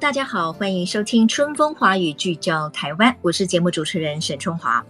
大家好，欢迎收听《春风华语》，聚焦台湾。我是节目主持人沈春华。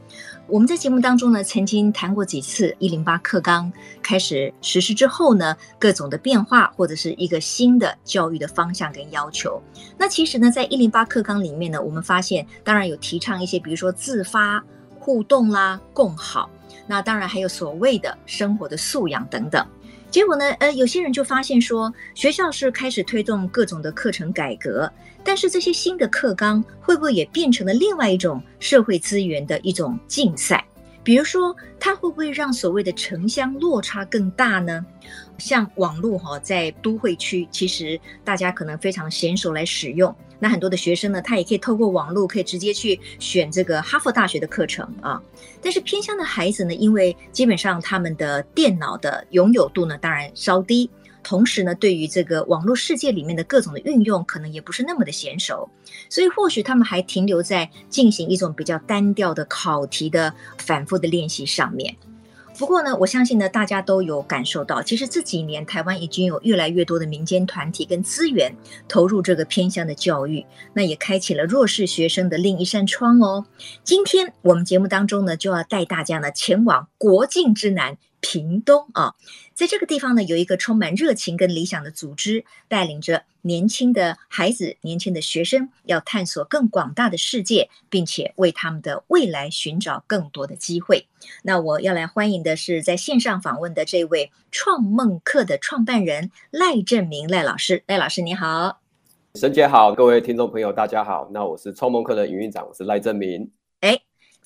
我们在节目当中呢，曾经谈过几次一零八课纲开始实施之后呢，各种的变化或者是一个新的教育的方向跟要求。那其实呢，在一零八课纲里面呢，我们发现当然有提倡一些，比如说自发、互动啦、共好。那当然还有所谓的生活的素养等等。结果呢，呃，有些人就发现说，学校是开始推动各种的课程改革，但是这些新的课纲会不会也变成了另外一种社会资源的一种竞赛？比如说，它会不会让所谓的城乡落差更大呢？像网络哈，在都会区，其实大家可能非常娴熟来使用。那很多的学生呢，他也可以透过网络，可以直接去选这个哈佛大学的课程啊。但是偏乡的孩子呢，因为基本上他们的电脑的拥有度呢，当然稍低，同时呢，对于这个网络世界里面的各种的运用，可能也不是那么的娴熟，所以或许他们还停留在进行一种比较单调的考题的反复的练习上面。不过呢，我相信呢，大家都有感受到，其实这几年台湾已经有越来越多的民间团体跟资源投入这个偏乡的教育，那也开启了弱势学生的另一扇窗哦。今天我们节目当中呢，就要带大家呢前往国境之南。屏东啊，在这个地方呢，有一个充满热情跟理想的组织，带领着年轻的孩子、年轻的学生，要探索更广大的世界，并且为他们的未来寻找更多的机会。那我要来欢迎的是在线上访问的这位创梦课的创办人赖正明赖老师。赖老师你好，沈姐好，各位听众朋友大家好。那我是创梦课的营运长，我是赖正明。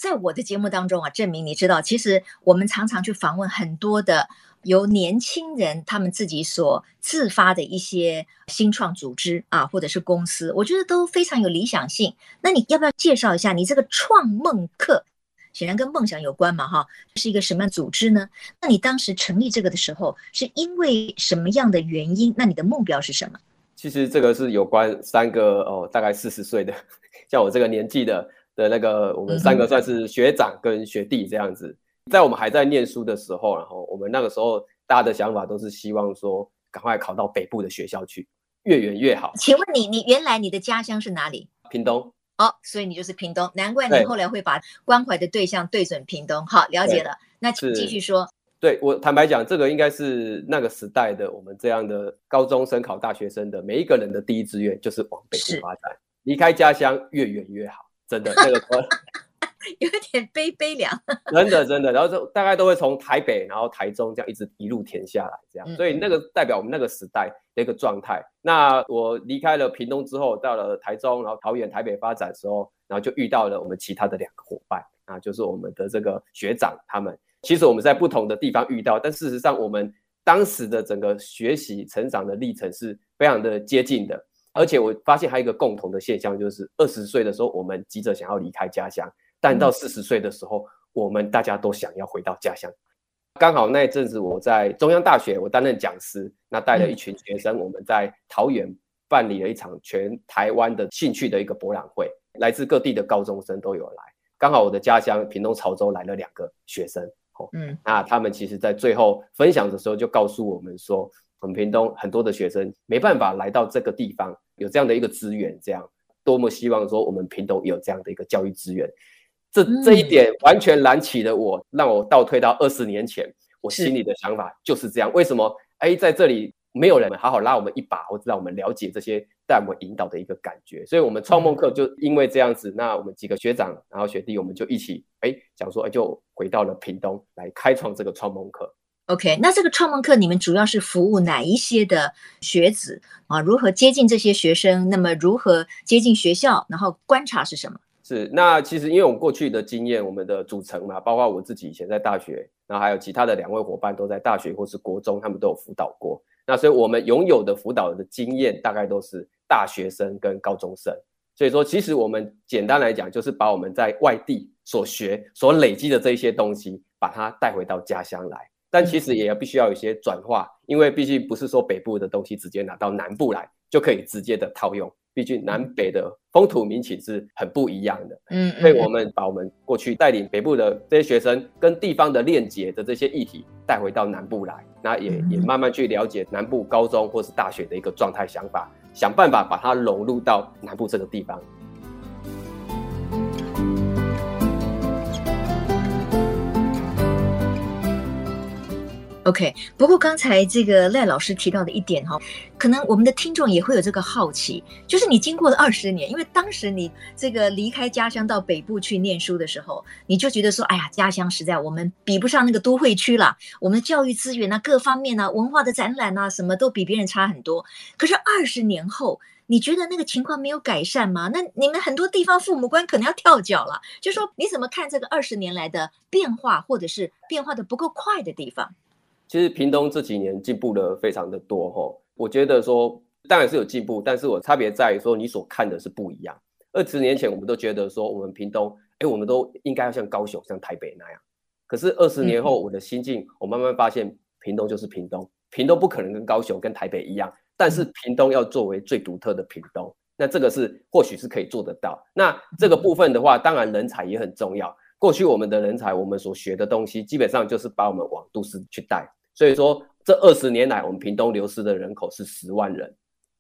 在我的节目当中啊，证明，你知道，其实我们常常去访问很多的由年轻人他们自己所自发的一些新创组织啊，或者是公司，我觉得都非常有理想性。那你要不要介绍一下你这个创梦课？显然跟梦想有关嘛，哈，是一个什么样组织呢？那你当时成立这个的时候，是因为什么样的原因？那你的目标是什么？其实这个是有关三个哦，大概四十岁的，像我这个年纪的。的那个，我们三个算是学长跟学弟这样子，嗯、在我们还在念书的时候，然后我们那个时候大家的想法都是希望说，赶快考到北部的学校去，越远越好。请问你，你原来你的家乡是哪里？屏东。哦，所以你就是屏东，难怪你后来会把关怀的对象对准屏东。好，了解了。那请继续说。对，我坦白讲，这个应该是那个时代的我们这样的高中生考大学生的每一个人的第一志愿，就是往北部发展，离开家乡越远越好。真的，那个 有点悲悲凉。真的，真的，然后就大概都会从台北，然后台中这样一直一路填下来，这样。所以那个代表我们那个时代的一个状态。那我离开了屏东之后，到了台中，然后桃园、台北发展的时候，然后就遇到了我们其他的两个伙伴啊，就是我们的这个学长他们。其实我们在不同的地方遇到，但事实上我们当时的整个学习成长的历程是非常的接近的。而且我发现还有一个共同的现象，就是二十岁的时候我们急着想要离开家乡，但到四十岁的时候，我们大家都想要回到家乡。刚好那一阵子我在中央大学，我担任讲师，那带了一群学生，我们在桃园办理了一场全台湾的兴趣的一个博览会，来自各地的高中生都有来。刚好我的家乡屏东潮州来了两个学生，哦，嗯，那他们其实在最后分享的时候就告诉我们说。我们屏东很多的学生没办法来到这个地方，有这样的一个资源，这样多么希望说我们屏东有这样的一个教育资源。这这一点完全燃起了我，让我倒退到二十年前，我心里的想法就是这样。为什么？哎，在这里没有人好好拉我们一把，或者让我们了解这些带我们引导的一个感觉。所以，我们创梦课就因为这样子，那我们几个学长，然后学弟，我们就一起哎，讲说哎，就回到了屏东来开创这个创梦课。OK，那这个创梦课你们主要是服务哪一些的学子啊？如何接近这些学生？那么如何接近学校？然后观察是什么？是，那其实因为我们过去的经验，我们的组成嘛，包括我自己以前在大学，然后还有其他的两位伙伴都在大学或是国中，他们都有辅导过。那所以我们拥有的辅导的经验，大概都是大学生跟高中生。所以说，其实我们简单来讲，就是把我们在外地所学、所累积的这一些东西，把它带回到家乡来。但其实也要必须要有一些转化，因为毕竟不是说北部的东西直接拿到南部来就可以直接的套用。毕竟南北的风土民情是很不一样的，嗯，所以我们把我们过去带领北部的这些学生跟地方的链接的这些议题带回到南部来，那也也慢慢去了解南部高中或是大学的一个状态想法，想办法把它融入到南部这个地方。OK，不过刚才这个赖老师提到的一点哈，可能我们的听众也会有这个好奇，就是你经过了二十年，因为当时你这个离开家乡到北部去念书的时候，你就觉得说，哎呀，家乡实在我们比不上那个都会区了，我们的教育资源啊，各方面啊，文化的展览啊，什么都比别人差很多。可是二十年后，你觉得那个情况没有改善吗？那你们很多地方父母官可能要跳脚了，就说你怎么看这个二十年来的变化，或者是变化的不够快的地方？其实屏东这几年进步的非常的多哈，我觉得说当然是有进步，但是我差别在于说你所看的是不一样。二十年前我们都觉得说我们屏东，哎，我们都应该要像高雄、像台北那样。可是二十年后我的心境，我慢慢发现屏东就是屏东，屏东不可能跟高雄、跟台北一样，但是屏东要作为最独特的屏东，那这个是或许是可以做得到。那这个部分的话，当然人才也很重要。过去我们的人才，我们所学的东西，基本上就是把我们往都市去带。所以说，这二十年来，我们屏东流失的人口是十万人，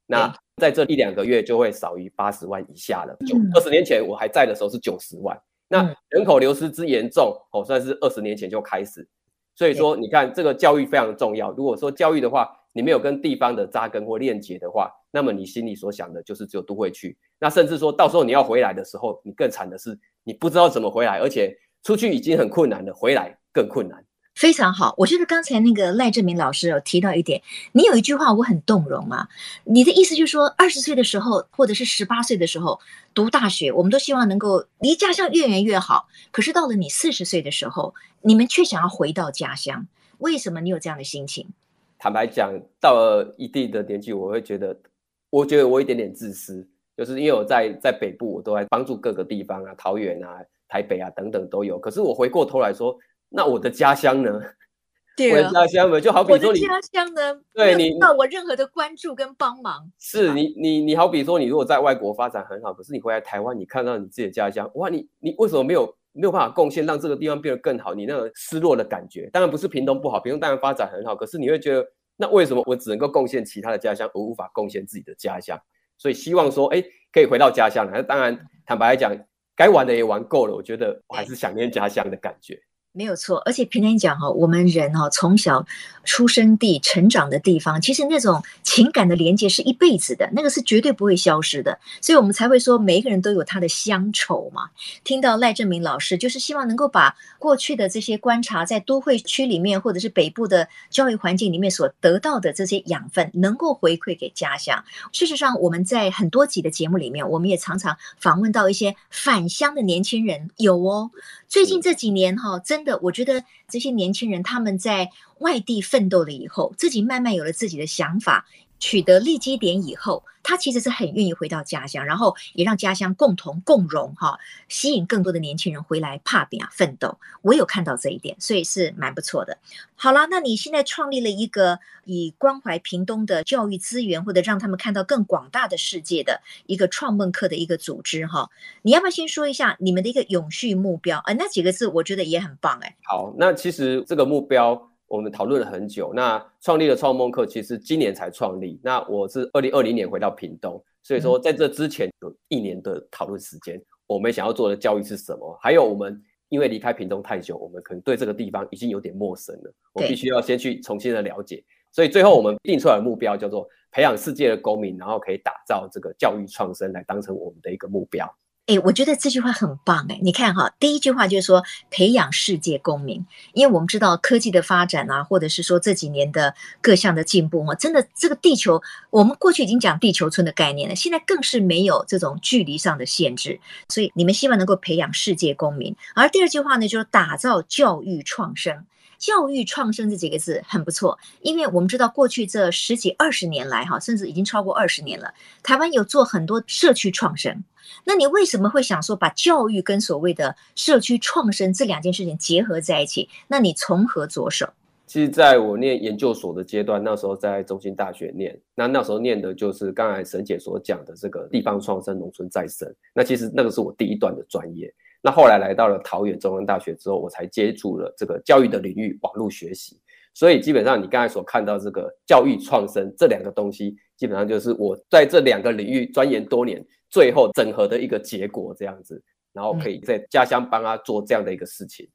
那在这一两个月就会少于八十万以下了。就二十年前我还在的时候是九十万，那人口流失之严重，哦，算是二十年前就开始。所以说，你看这个教育非常重要。如果说教育的话，你没有跟地方的扎根或链接的话，那么你心里所想的就是只有都会区。那甚至说到时候你要回来的时候，你更惨的是你不知道怎么回来，而且出去已经很困难了，回来更困难。非常好，我觉得刚才那个赖正明老师有提到一点，你有一句话我很动容啊。你的意思就是说，二十岁的时候，或者是十八岁的时候读大学，我们都希望能够离家乡越远越好。可是到了你四十岁的时候，你们却想要回到家乡，为什么你有这样的心情？坦白讲，到了一定的年纪，我会觉得，我觉得我一点点自私，就是因为我在在北部，我都在帮助各个地方啊，桃园啊、台北啊等等都有。可是我回过头来说。那我的家乡呢？对，我的家乡呢？就好比说你家乡呢，对你到我任何的关注跟帮忙。是你，你，你好比说，你如果在外国发展很好，可是你回来台湾，你看到你自己的家乡，哇，你你为什么没有没有办法贡献，让这个地方变得更好？你那个失落的感觉，当然不是屏东不好，屏东当然发展很好，可是你会觉得，那为什么我只能够贡献其他的家乡，而无法贡献自己的家乡？所以希望说，哎，可以回到家乡。那当然，坦白来讲，该玩的也玩够了，我觉得我还是想念家乡的感觉。没有错，而且平常讲哈，我们人哈从小出生地、成长的地方，其实那种情感的连接是一辈子的，那个是绝对不会消失的，所以我们才会说每一个人都有他的乡愁嘛。听到赖正明老师，就是希望能够把过去的这些观察，在都会区里面或者是北部的教育环境里面所得到的这些养分，能够回馈给家乡。事实上，我们在很多集的节目里面，我们也常常访问到一些返乡的年轻人，有哦。最近这几年哈，真。的，我觉得这些年轻人他们在外地奋斗了以后，自己慢慢有了自己的想法。取得立基点以后，他其实是很愿意回到家乡，然后也让家乡共同共荣哈，吸引更多的年轻人回来打拼啊奋斗。我有看到这一点，所以是蛮不错的。好了，那你现在创立了一个以关怀屏东的教育资源，或者让他们看到更广大的世界的一个创梦课的一个组织哈。你要不要先说一下你们的一个永续目标？呃，那几个字我觉得也很棒哎。好，那其实这个目标。我们讨论了很久，那创立了创梦课，其实今年才创立。那我是二零二零年回到屏东，所以说在这之前有一年的讨论时间。我们想要做的教育是什么？还有我们因为离开屏东太久，我们可能对这个地方已经有点陌生了。我必须要先去重新的了解。所以最后我们定出来的目标叫做培养世界的公民，然后可以打造这个教育创生来当成我们的一个目标。哎，我觉得这句话很棒哎！你看哈，第一句话就是说培养世界公民，因为我们知道科技的发展啊，或者是说这几年的各项的进步哈，真的这个地球，我们过去已经讲地球村的概念了，现在更是没有这种距离上的限制，所以你们希望能够培养世界公民。而第二句话呢，就是打造教育创生。教育创生这几个字很不错，因为我们知道过去这十几二十年来哈，甚至已经超过二十年了，台湾有做很多社区创生。那你为什么会想说把教育跟所谓的社区创生这两件事情结合在一起？那你从何着手？其实，在我念研究所的阶段，那时候在中兴大学念，那那时候念的就是刚才沈姐所讲的这个地方创生、农村再生。那其实那个是我第一段的专业。那后来来到了桃园中央大学之后，我才接触了这个教育的领域，网络学习。所以基本上你刚才所看到这个教育创生这两个东西，基本上就是我在这两个领域钻研多年，最后整合的一个结果这样子，然后可以在家乡帮他做这样的一个事情。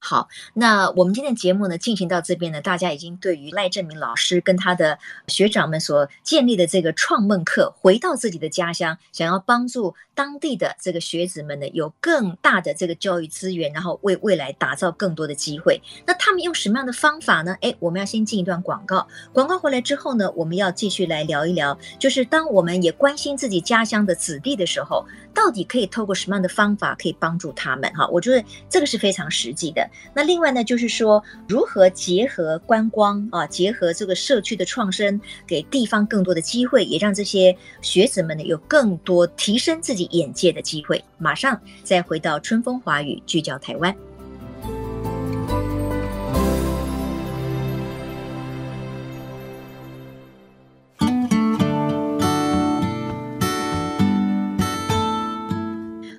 好，那我们今天的节目呢，进行到这边呢，大家已经对于赖正明老师跟他的学长们所建立的这个创梦课，回到自己的家乡，想要帮助当地的这个学子们呢，有更大的这个教育资源，然后为未来打造更多的机会。那他们用什么样的方法呢？诶，我们要先进一段广告，广告回来之后呢，我们要继续来聊一聊，就是当我们也关心自己家乡的子弟的时候，到底可以透过什么样的方法可以帮助他们？哈，我觉得这个是非常实际的。那另外呢，就是说如何结合观光啊，结合这个社区的创生，给地方更多的机会，也让这些学子们呢有更多提升自己眼界的机会。马上再回到春风华语，聚焦台湾。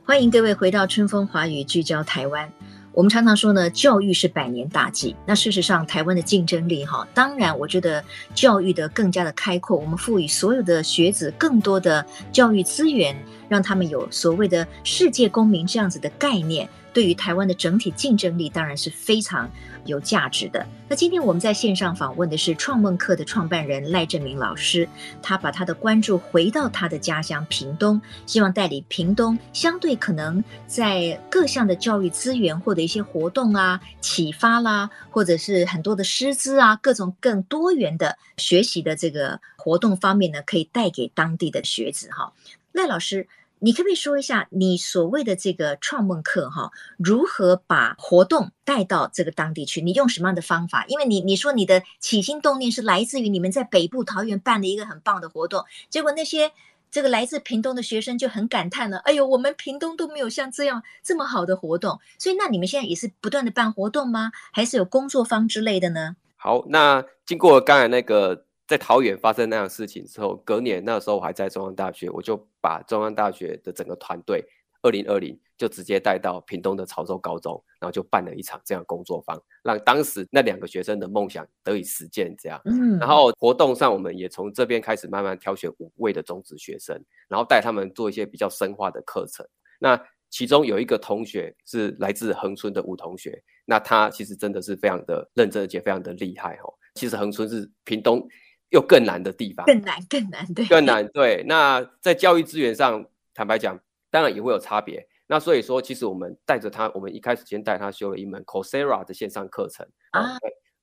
欢迎各位回到春风华语，聚焦台湾。我们常常说呢，教育是百年大计。那事实上，台湾的竞争力哈，当然，我觉得教育的更加的开阔，我们赋予所有的学子更多的教育资源，让他们有所谓的世界公民这样子的概念，对于台湾的整体竞争力当然是非常有价值的。那今天我们在线上访问的是创梦课的创办人赖正明老师，他把他的关注回到他的家乡屏东，希望带领屏东相对可能在各项的教育资源或者一些活动啊、启发啦，或者是很多的师资啊，各种更多元的学习的这个活动方面呢，可以带给当地的学子哈。赖老师。你可不可以说一下你所谓的这个创梦课哈，如何把活动带到这个当地去？你用什么样的方法？因为你你说你的起心动念是来自于你们在北部桃园办的一个很棒的活动，结果那些这个来自屏东的学生就很感叹了：“哎呦，我们屏东都没有像这样这么好的活动。”所以，那你们现在也是不断的办活动吗？还是有工作坊之类的呢？好，那经过刚才那个。在桃园发生那样事情之后，隔年那时候我还在中央大学，我就把中央大学的整个团队，二零二零就直接带到屏东的潮州高中，然后就办了一场这样工作坊，让当时那两个学生的梦想得以实践。这样，嗯，然后活动上我们也从这边开始慢慢挑选五位的中职学生，然后带他们做一些比较深化的课程。那其中有一个同学是来自恒春的吴同学，那他其实真的是非常的认真，而且非常的厉害哦。其实恒春是屏东。又更难的地方，更难，更难，对，更难，对。那在教育资源上，坦白讲，当然也会有差别。那所以说，其实我们带着他，我们一开始先带他修了一门 Coursera 的线上课程啊。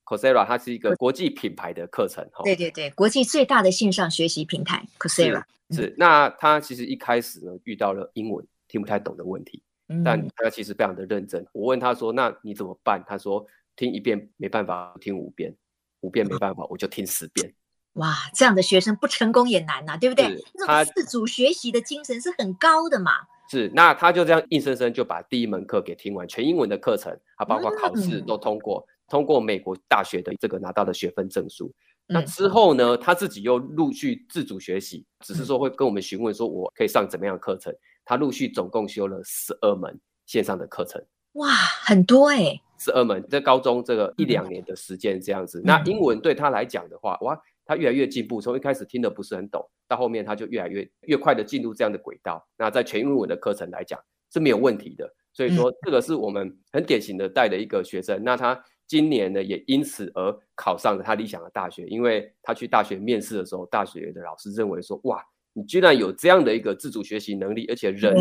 Coursera 它是一个国际品牌的课程，哈。对对对，国际最大的线上学习平台 Coursera 是，是。那他其实一开始呢，遇到了英文听不太懂的问题，嗯、但他其实非常的认真。我问他说：“那你怎么办？”他说：“听一遍没办法，听五遍，五遍没办法，我就听十遍。”哇，这样的学生不成功也难呐、啊，对不对？那种自主学习的精神是很高的嘛。是，那他就这样硬生生就把第一门课给听完，全英文的课程，他包括考试都通过，嗯、通过美国大学的这个拿到的学分证书。嗯、那之后呢，他自己又陆续自主学习，只是说会跟我们询问说，我可以上怎么样的课程？他陆续总共修了十二门线上的课程。哇，很多哎、欸，十二门在高中这个一两年的时间这样子。嗯、那英文对他来讲的话，哇。他越来越进步，从一开始听的不是很懂，到后面他就越来越越快的进入这样的轨道。那在全英文的课程来讲是没有问题的，所以说这个是我们很典型的带的一个学生。那他今年呢也因此而考上了他理想的大学，因为他去大学面试的时候，大学的老师认为说，哇，你居然有这样的一个自主学习能力，而且人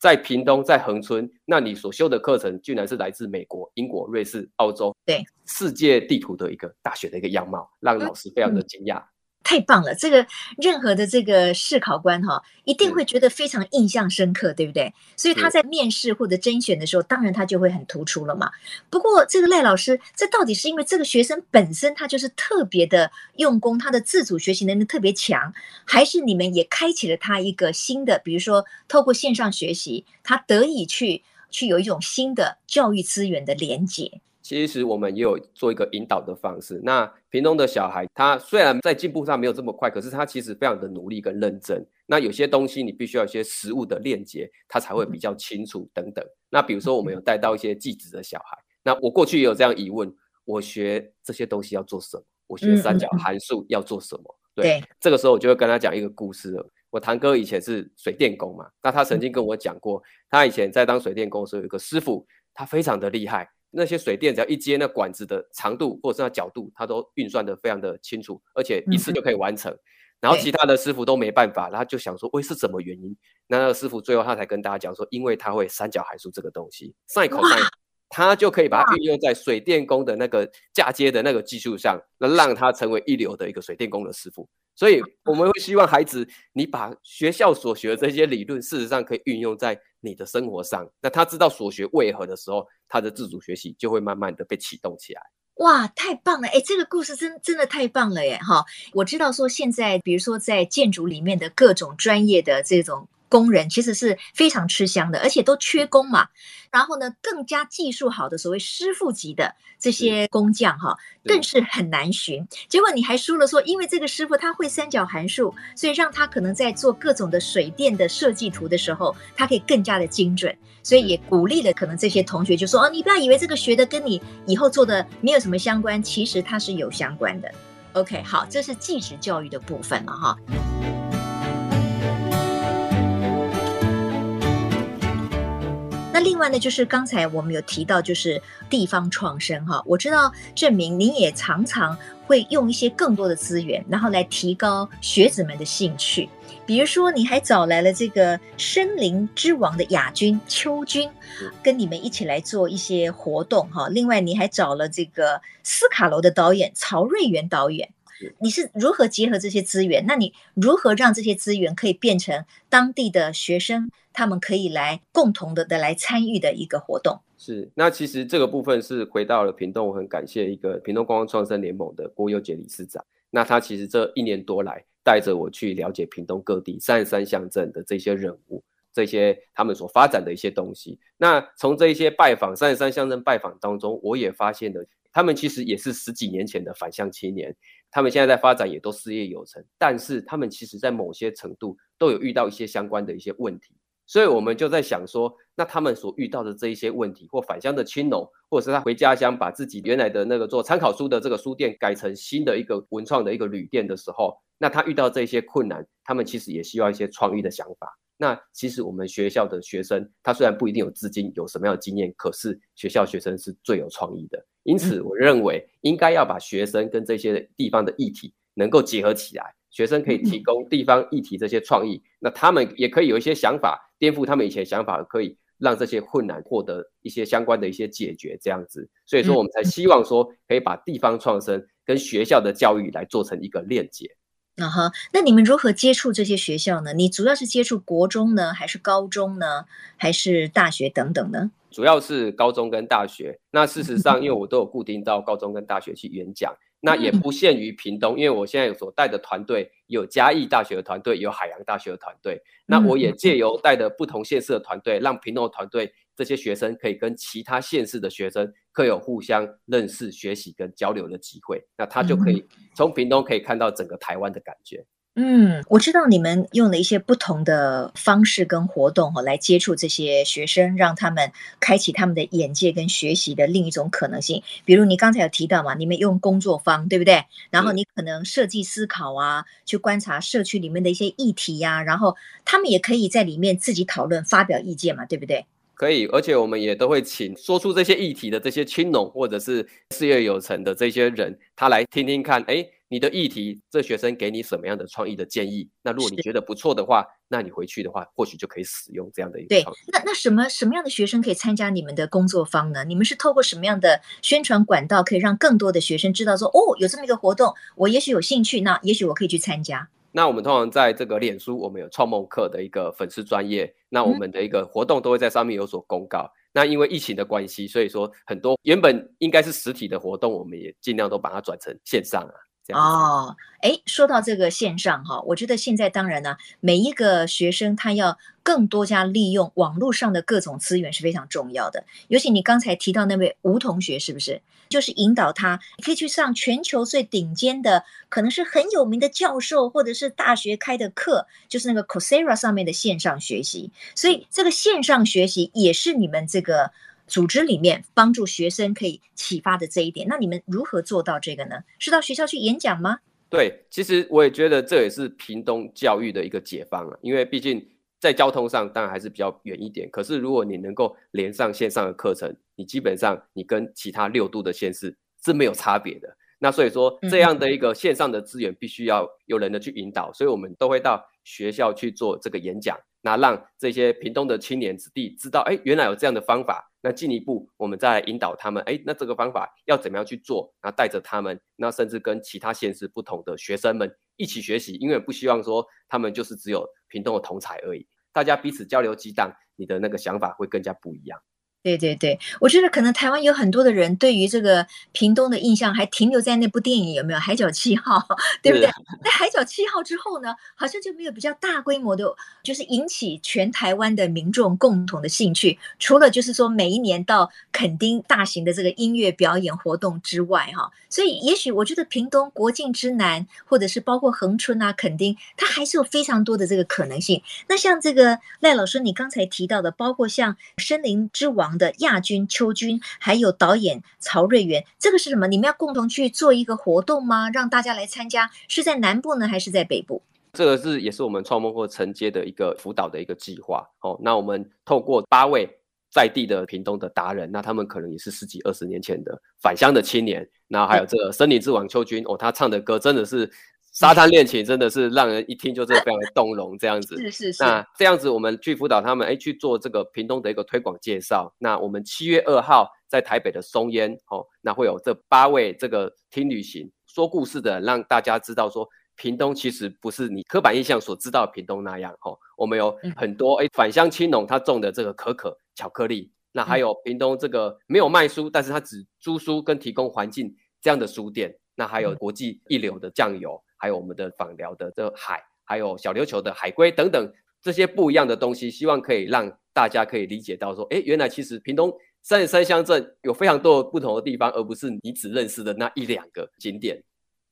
在屏东，在恒春，那你所修的课程，居然是来自美国、英国、瑞士、澳洲，对世界地图的一个大学的一个样貌，让老师非常的惊讶。太棒了！这个任何的这个试考官哈，一定会觉得非常印象深刻，对不对？所以他在面试或者甄选的时候，当然他就会很突出了嘛。不过这个赖老师，这到底是因为这个学生本身他就是特别的用功，他的自主学习能力特别强，还是你们也开启了他一个新的，比如说透过线上学习，他得以去去有一种新的教育资源的连接？其实我们也有做一个引导的方式。那屏东的小孩，他虽然在进步上没有这么快，可是他其实非常的努力跟认真。那有些东西你必须要一些实物的链接，他才会比较清楚等等。那比如说我们有带到一些寄子的小孩，那我过去也有这样疑问：我学这些东西要做什么？我学三角函数要做什么？对，这个时候我就会跟他讲一个故事了。我堂哥以前是水电工嘛，那他曾经跟我讲过，他以前在当水电工的时候，有一个师傅，他非常的厉害。那些水电只要一接，那管子的长度或者是那角度，他都运算的非常的清楚，而且一次就可以完成。嗯、然后其他的师傅都没办法，他就想说，喂，是什么原因？那那个师傅最后他才跟大家讲说，因为他会三角函数这个东西，上一口上，他就可以把它运用在水电工的那个嫁接的那个技术上，那让他成为一流的一个水电工的师傅。所以我们会希望孩子，你把学校所学的这些理论，事实上可以运用在你的生活上。那他知道所学为何的时候，他的自主学习就会慢慢的被启动起来。哇，太棒了！哎，这个故事真真的太棒了耶！哈，我知道说现在，比如说在建筑里面的各种专业的这种。工人其实是非常吃香的，而且都缺工嘛。然后呢，更加技术好的所谓师傅级的这些工匠哈，更是很难寻。结果你还说了说，因为这个师傅他会三角函数，所以让他可能在做各种的水电的设计图的时候，他可以更加的精准。所以也鼓励了可能这些同学就说哦，你不要以为这个学的跟你以后做的没有什么相关，其实它是有相关的。OK，好，这是技职教育的部分了哈。另外呢，就是刚才我们有提到，就是地方创生哈。我知道证明您也常常会用一些更多的资源，然后来提高学子们的兴趣。比如说，你还找来了这个森林之王的亚军邱军，跟你们一起来做一些活动哈。另外，你还找了这个斯卡罗的导演曹瑞元导演。你是如何结合这些资源？那你如何让这些资源可以变成当地的学生，他们可以来共同的的来参与的一个活动？是，那其实这个部分是回到了屏东，我很感谢一个屏东观光创生联盟的郭佑杰理事长。那他其实这一年多来带着我去了解屏东各地三十三乡镇的这些人物，这些他们所发展的一些东西。那从这一些拜访三十三乡镇拜访当中，我也发现了他们其实也是十几年前的返乡青年。他们现在在发展也都事业有成，但是他们其实在某些程度都有遇到一些相关的一些问题，所以我们就在想说，那他们所遇到的这一些问题，或返乡的青农，或者是他回家乡把自己原来的那个做参考书的这个书店改成新的一个文创的一个旅店的时候，那他遇到这些困难，他们其实也需要一些创意的想法。那其实我们学校的学生，他虽然不一定有资金，有什么样的经验，可是学校学生是最有创意的。因此，我认为应该要把学生跟这些地方的议题能够结合起来。学生可以提供地方议题这些创意，那他们也可以有一些想法，颠覆他们以前想法，可以让这些困难获得一些相关的一些解决。这样子，所以说我们才希望说，可以把地方创生跟学校的教育来做成一个链接。那哈、uh-huh. 那你们如何接触这些学校呢？你主要是接触国中呢，还是高中呢，还是大学等等呢？主要是高中跟大学。那事实上，因为我都有固定到高中跟大学去演讲，那也不限于屏东，因为我现在有所带的团队有嘉义大学的团队，有海洋大学的团队。那我也借由带的不同县市的团队，让屏东的团队这些学生可以跟其他县市的学生。可有互相认识、学习跟交流的机会，那他就可以从屏东可以看到整个台湾的感觉。嗯，我知道你们用了一些不同的方式跟活动哈，来接触这些学生，让他们开启他们的眼界跟学习的另一种可能性。比如你刚才有提到嘛，你们用工作坊，对不对？然后你可能设计思考啊，去观察社区里面的一些议题呀、啊，然后他们也可以在里面自己讨论、发表意见嘛，对不对？可以，而且我们也都会请说出这些议题的这些青农或者是事业有成的这些人，他来听听看，哎，你的议题，这学生给你什么样的创意的建议？那如果你觉得不错的话，那你回去的话，或许就可以使用这样的一个。对，那那什么什么样的学生可以参加你们的工作坊呢？你们是透过什么样的宣传管道，可以让更多的学生知道说，哦，有这么一个活动，我也许有兴趣，那也许我可以去参加。那我们通常在这个脸书，我们有创梦课的一个粉丝专业，那我们的一个活动都会在上面有所公告。嗯那因为疫情的关系，所以说很多原本应该是实体的活动，我们也尽量都把它转成线上啊。这样哦，哎，说到这个线上哈，我觉得现在当然呢，每一个学生他要更多加利用网络上的各种资源是非常重要的。尤其你刚才提到那位吴同学，是不是？就是引导他可以去上全球最顶尖的，可能是很有名的教授或者是大学开的课，就是那个 Coursera 上面的线上学习。所以这个线上学习也是你们这个组织里面帮助学生可以启发的这一点。那你们如何做到这个呢？是到学校去演讲吗？对，其实我也觉得这也是屏东教育的一个解放啊，因为毕竟。在交通上当然还是比较远一点，可是如果你能够连上线上的课程，你基本上你跟其他六度的县市是没有差别的。那所以说这样的一个线上的资源必须要有人的去引导，所以我们都会到学校去做这个演讲，那让这些屏东的青年子弟知道，哎，原来有这样的方法。那进一步我们再来引导他们，哎，那这个方法要怎么样去做？那带着他们，那甚至跟其他县市不同的学生们一起学习，因为不希望说他们就是只有屏东的同才而已。大家彼此交流激荡，你的那个想法会更加不一样。对对对，我觉得可能台湾有很多的人对于这个屏东的印象还停留在那部电影，有没有《海角七号》？对不对？那《海角七号》之后呢，好像就没有比较大规模的，就是引起全台湾的民众共同的兴趣。除了就是说每一年到垦丁大型的这个音乐表演活动之外，哈，所以也许我觉得屏东国境之南，或者是包括恒春啊、垦丁，它还是有非常多的这个可能性。那像这个赖老师你刚才提到的，包括像森林之王。的亚军邱军，还有导演曹瑞元，这个是什么？你们要共同去做一个活动吗？让大家来参加，是在南部呢，还是在北部？这个是也是我们创梦或承接的一个辅导的一个计划。哦，那我们透过八位在地的屏东的达人，那他们可能也是十几二十年前的返乡的青年，那还有这个森林之王邱军，哦，他唱的歌真的是。沙滩恋情真的是让人一听就真的非常的动容，这样子。是是是。那这样子，我们去辅导他们，哎，去做这个屏东的一个推广介绍。那我们七月二号在台北的松烟，哦，那会有这八位这个听旅行说故事的，让大家知道说，屏东其实不是你刻板印象所知道的屏东那样。哦，我们有很多哎返乡青农他种的这个可可巧克力，那还有屏东这个没有卖书，但是他只租书跟提供环境这样的书店。那还有国际一流的酱油。还有我们的访寮的这海，还有小琉球的海龟等等这些不一样的东西，希望可以让大家可以理解到说，哎，原来其实屏东三十三乡镇有非常多不同的地方，而不是你只认识的那一两个景点。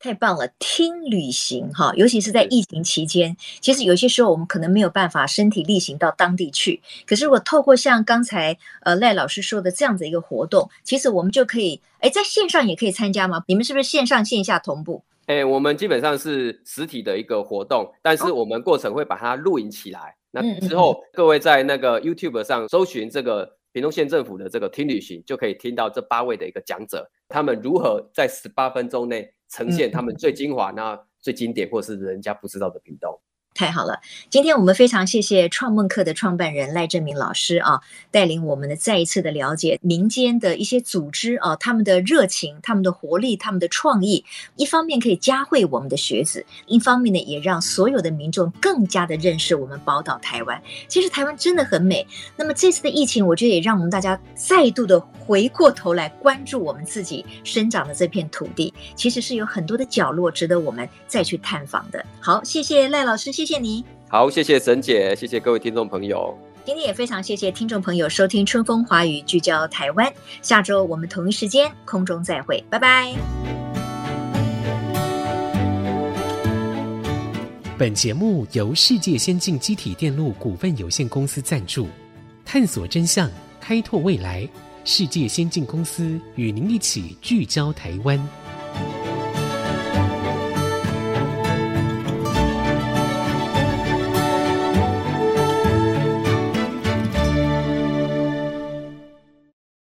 太棒了，听旅行哈，尤其是在疫情期间，其实有些时候我们可能没有办法身体力行到当地去，可是我透过像刚才呃赖老师说的这样子一个活动，其实我们就可以哎在线上也可以参加吗？你们是不是线上线下同步？哎、欸，我们基本上是实体的一个活动，但是我们过程会把它录影起来。哦、那之后，各位在那个 YouTube 上搜寻这个屏东县政府的这个听旅行，就可以听到这八位的一个讲者，他们如何在十八分钟内呈现他们最精华、那最经典或是人家不知道的屏东。太好了，今天我们非常谢谢创梦课的创办人赖正明老师啊，带领我们的再一次的了解民间的一些组织啊，他们的热情、他们的活力、他们的创意，一方面可以嘉惠我们的学子，一方面呢也让所有的民众更加的认识我们宝岛台湾。其实台湾真的很美。那么这次的疫情，我觉得也让我们大家再度的回过头来关注我们自己生长的这片土地，其实是有很多的角落值得我们再去探访的。好，谢谢赖老师，谢谢你，好，谢谢沈姐，谢谢各位听众朋友。今天也非常谢谢听众朋友收听《春风华语》，聚焦台湾。下周我们同一时间空中再会，拜拜。本节目由世界先进机体电路股份有限公司赞助，探索真相，开拓未来。世界先进公司与您一起聚焦台湾。